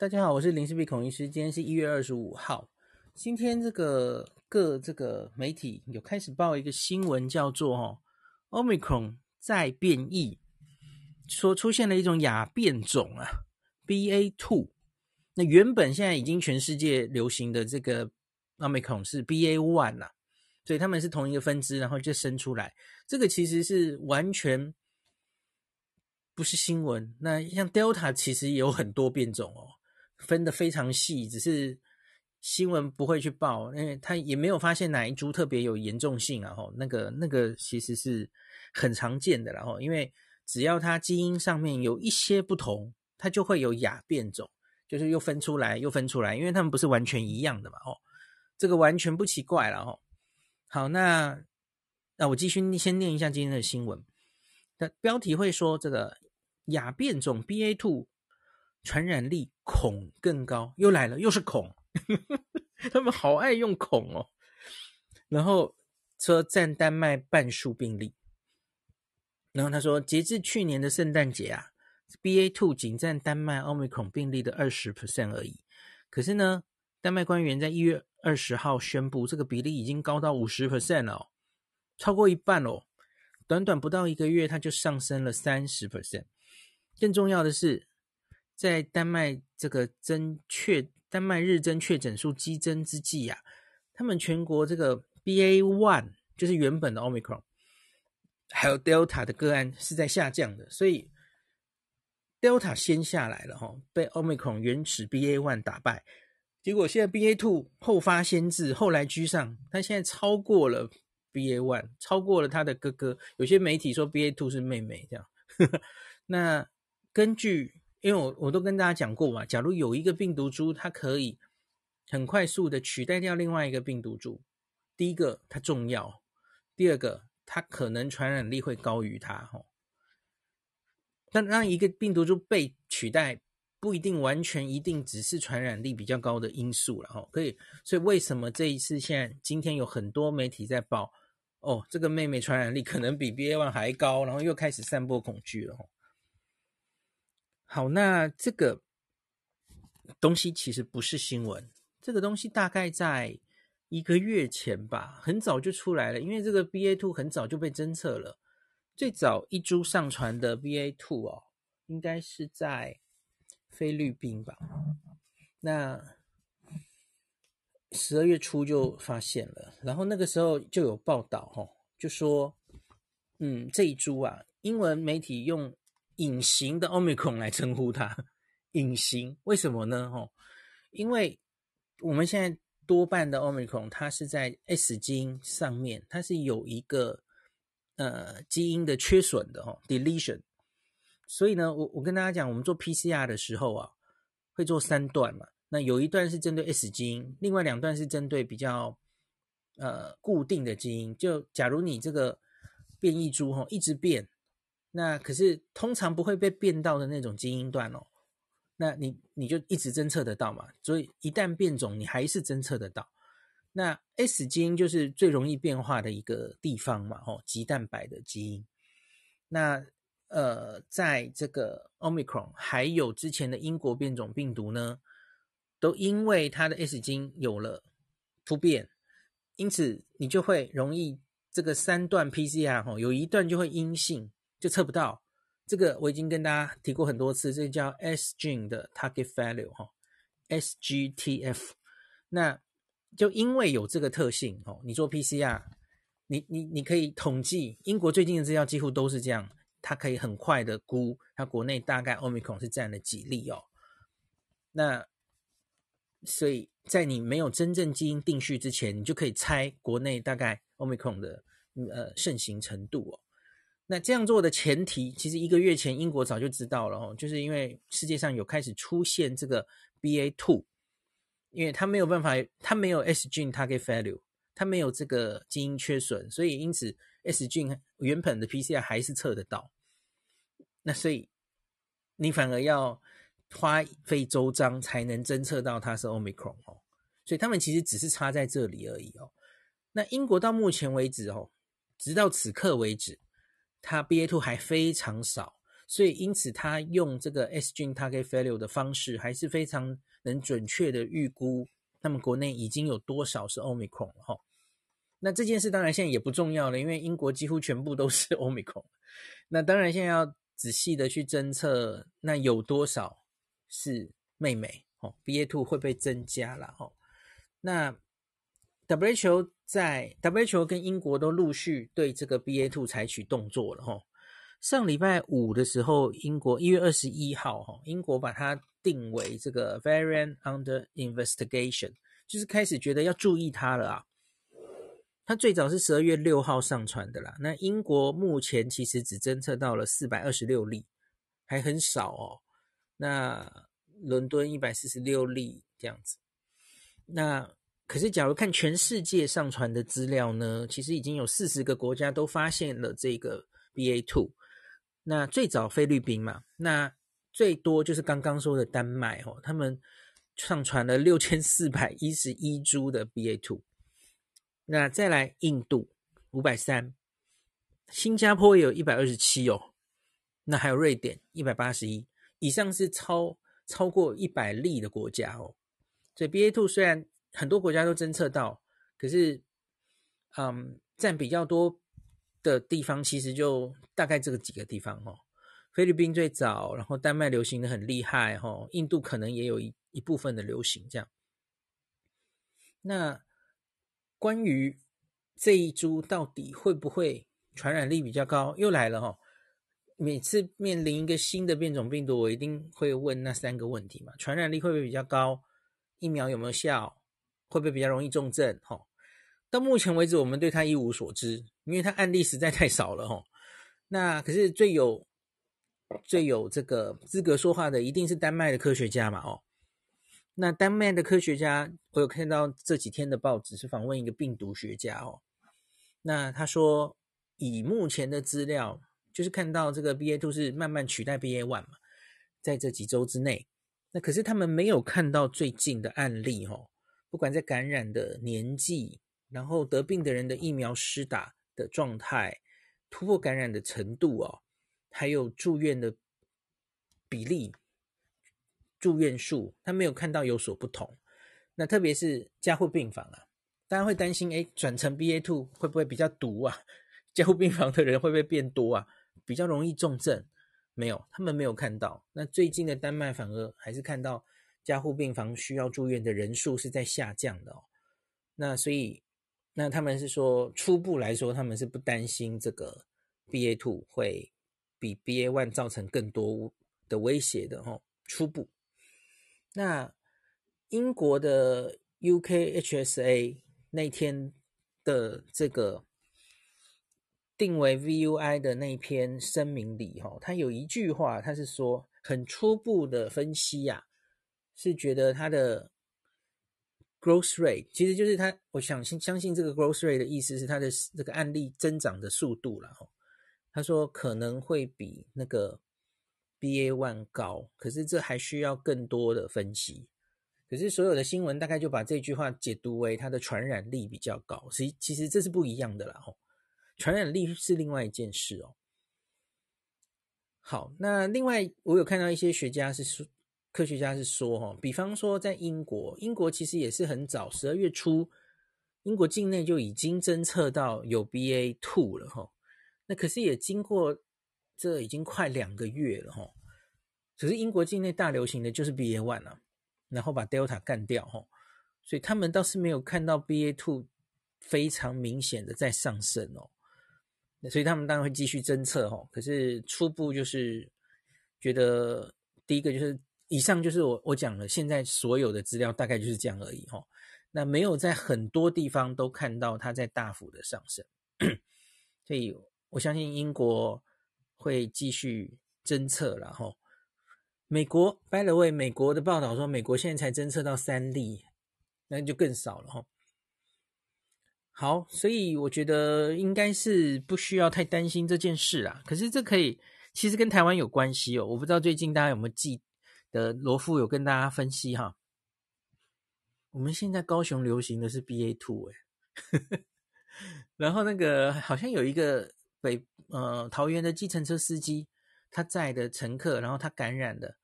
大家好，我是林氏璧孔医师。今天是一月二十五号。今天这个各这个媒体有开始报一个新闻，叫做“哦，Omicron 再变异”，说出现了一种亚变种啊，BA two。那原本现在已经全世界流行的这个 Omicron 是 BA one 啦，所以他们是同一个分支，然后就生出来。这个其实是完全不是新闻。那像 Delta 其实也有很多变种哦。分得非常细，只是新闻不会去报，因为他也没有发现哪一株特别有严重性啊。吼，那个那个其实是很常见的，然后因为只要它基因上面有一些不同，它就会有亚变种，就是又分出来又分出来，因为它们不是完全一样的嘛。哦，这个完全不奇怪了。哦，好，那那我继续先念一下今天的新闻。的标题会说这个亚变种 B A 兔。传染力恐更高，又来了，又是恐，他们好爱用恐哦。然后说占丹麦半数病例，然后他说，截至去年的圣诞节啊，BA two 仅占丹麦奥密克戎病例的二十 percent 而已。可是呢，丹麦官员在一月二十号宣布，这个比例已经高到五十 percent 了哦，超过一半哦。短短不到一个月，它就上升了三十 percent。更重要的是。在丹麦这个增确，丹麦日增确诊数激增之际啊，他们全国这个 BA one 就是原本的 Omicron，还有 Delta 的个案是在下降的，所以 Delta 先下来了哈，被 Omicron 原始 BA one 打败，结果现在 BA two 后发先至，后来居上，他现在超过了 BA one，超过了他的哥哥，有些媒体说 BA two 是妹妹这样，那根据。因为我我都跟大家讲过嘛，假如有一个病毒株，它可以很快速的取代掉另外一个病毒株，第一个它重要，第二个它可能传染力会高于它哈。但让一个病毒株被取代，不一定完全一定只是传染力比较高的因素了哈。可以，所以为什么这一次现在今天有很多媒体在报，哦，这个妹妹传染力可能比 BA.1 还高，然后又开始散播恐惧了哈。好，那这个东西其实不是新闻，这个东西大概在一个月前吧，很早就出来了。因为这个 BA two 很早就被侦测了，最早一株上传的 BA two 哦，应该是在菲律宾吧。那十二月初就发现了，然后那个时候就有报道哦，就说，嗯，这一株啊，英文媒体用。隐形的 Omicron 来称呼它，隐形为什么呢？哦，因为我们现在多半的 Omicron 它是在 S 基因上面，它是有一个呃基因的缺损的哦，deletion。所以呢，我我跟大家讲，我们做 PCR 的时候啊，会做三段嘛，那有一段是针对 S 基因，另外两段是针对比较呃固定的基因。就假如你这个变异株哈一直变。那可是通常不会被变到的那种基因段哦，那你你就一直侦测得到嘛，所以一旦变种，你还是侦测得到。那 S 基因就是最容易变化的一个地方嘛，哦，棘蛋白的基因。那呃，在这个 Omicron 还有之前的英国变种病毒呢，都因为它的 S 基因有了突变，因此你就会容易这个三段 PCR 哈，有一段就会阴性。就测不到这个，我已经跟大家提过很多次，这个叫 S gene 的 target value 哈，SGTF。那就因为有这个特性哦，你做 PCR，你你你可以统计，英国最近的资料几乎都是这样，它可以很快的估它国内大概 Omicron 是占了几例哦。那所以在你没有真正基因定序之前，你就可以猜国内大概 Omicron 的呃盛行程度哦。那这样做的前提，其实一个月前英国早就知道了哦，就是因为世界上有开始出现这个 BA two，因为它没有办法，它没有 S gene target value，它没有这个基因缺损，所以因此 S gene 原本的 PCR 还是测得到。那所以你反而要花费周章才能侦测到它是 Omicron 哦，所以他们其实只是差在这里而已哦。那英国到目前为止哦，直到此刻为止。它 BA two 还非常少，所以因此他用这个 S gene target failure 的方式，还是非常能准确的预估他们国内已经有多少是 Omicron 了哈。那这件事当然现在也不重要了，因为英国几乎全部都是 Omicron。那当然现在要仔细的去侦测，那有多少是妹妹哦？BA.2 会不会增加了哈？那 WHO 在 WHO 跟英国都陆续对这个 BA.2 采取动作了哈。上礼拜五的时候，英国一月二十一号哈，英国把它定为这个 variant under investigation，就是开始觉得要注意它了啊。它最早是十二月六号上传的啦。那英国目前其实只侦测到了四百二十六例，还很少哦。那伦敦一百四十六例这样子。那可是，假如看全世界上传的资料呢，其实已经有四十个国家都发现了这个 BA.2。那最早菲律宾嘛，那最多就是刚刚说的丹麦哦，他们上传了六千四百一十一株的 BA.2。那再来印度五百三，新加坡也有一百二十七哦。那还有瑞典一百八十一，以上是超超过一百例的国家哦。所以 BA.2 虽然很多国家都侦测到，可是，嗯，占比较多的地方其实就大概这个几个地方哦。菲律宾最早，然后丹麦流行的很厉害哦，印度可能也有一一部分的流行这样。那关于这一株到底会不会传染力比较高，又来了哈。每次面临一个新的变种病毒，我一定会问那三个问题嘛：传染力会不会比较高？疫苗有没有效？会不会比较容易重症？哈，到目前为止，我们对他一无所知，因为他案例实在太少了哈。那可是最有最有这个资格说话的，一定是丹麦的科学家嘛？哦。那丹麦的科学家，我有看到这几天的报纸是访问一个病毒学家哦。那他说，以目前的资料，就是看到这个 BA.2 是慢慢取代 BA.1 嘛，在这几周之内。那可是他们没有看到最近的案例哦，不管在感染的年纪，然后得病的人的疫苗施打的状态，突破感染的程度哦，还有住院的比例。住院数，他没有看到有所不同。那特别是加护病房啊，大家会担心，哎，转成 BA.2 会不会比较毒啊？加护病房的人会不会变多啊？比较容易重症？没有，他们没有看到。那最近的丹麦反而还是看到加护病房需要住院的人数是在下降的哦。那所以，那他们是说，初步来说，他们是不担心这个 B A two 会比 B A one 造成更多的威胁的哦。初步。那英国的 UKHSA 那天的这个定为 VUI 的那篇声明里，哈，他有一句话，他是说很初步的分析呀、啊，是觉得他的 growth rate 其实就是他，我想相信这个 growth rate 的意思是他的这个案例增长的速度了，哈，他说可能会比那个。BA one 高，可是这还需要更多的分析。可是所有的新闻大概就把这句话解读为它的传染力比较高，其其实这是不一样的啦。吼，传染力是另外一件事哦。好，那另外我有看到一些学家是说，科学家是说，哈，比方说在英国，英国其实也是很早，十二月初，英国境内就已经侦测到有 B A two 了，哈。那可是也经过。这已经快两个月了哈，只是英国境内大流行的就是 B A one 啊，然后把 Delta 干掉哈，所以他们倒是没有看到 B A two 非常明显的在上升哦，那所以他们当然会继续侦测哈，可是初步就是觉得第一个就是以上就是我我讲了，现在所有的资料大概就是这样而已哈，那没有在很多地方都看到它在大幅的上升，所以我相信英国。会继续侦测，然后美国，by the way，美国的报道说，美国现在才侦测到三例，那就更少了哈。好，所以我觉得应该是不需要太担心这件事啦。可是这可以，其实跟台湾有关系哦。我不知道最近大家有没有记的罗富有跟大家分析哈。我们现在高雄流行的是 BA two 哎，然后那个好像有一个。北呃桃园的计程车司机，他载的乘客，然后他感染的，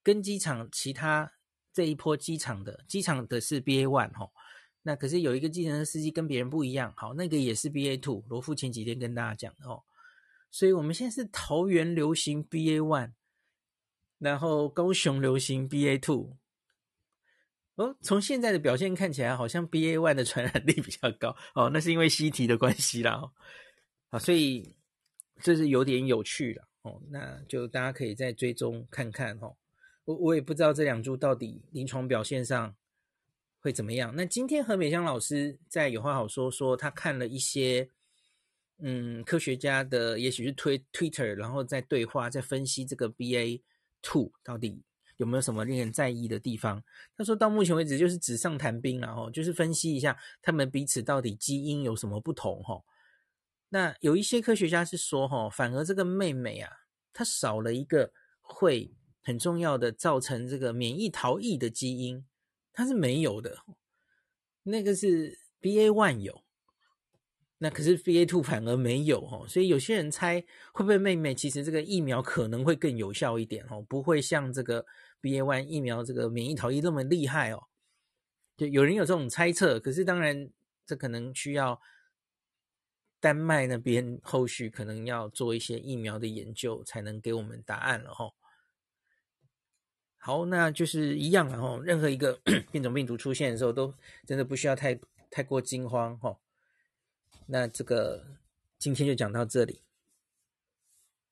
跟机场其他这一波机场的机场的是 BA one 哈，那可是有一个计程车司机跟别人不一样，好，那个也是 BA two，罗富前几天跟大家讲的哦，所以我们现在是桃园流行 BA one，然后高雄流行 BA two。哦，从现在的表现看起来，好像 BA one 的传染力比较高哦，那是因为西提的关系啦，哦，好，所以这是有点有趣了哦，那就大家可以再追踪看看哦，我我也不知道这两株到底临床表现上会怎么样。那今天何美香老师在有话好说说，他看了一些嗯科学家的，也许是推 Twitter，然后在对话，在分析这个 BA two 到底。有没有什么令人在意的地方？他说到目前为止就是纸上谈兵，然后就是分析一下他们彼此到底基因有什么不同哈。那有一些科学家是说哈，反而这个妹妹啊，她少了一个会很重要的造成这个免疫逃逸的基因，它是没有的。那个是 BA one 有。那可是 BA2 反而没有哦，所以有些人猜会不会妹妹其实这个疫苗可能会更有效一点哦，不会像这个 BA one 疫苗这个免疫逃逸那么厉害哦。就有人有这种猜测，可是当然这可能需要丹麦那边后续可能要做一些疫苗的研究才能给我们答案了哈。好，那就是一样了哈，任何一个 变种病毒出现的时候，都真的不需要太太过惊慌哈。那这个今天就讲到这里。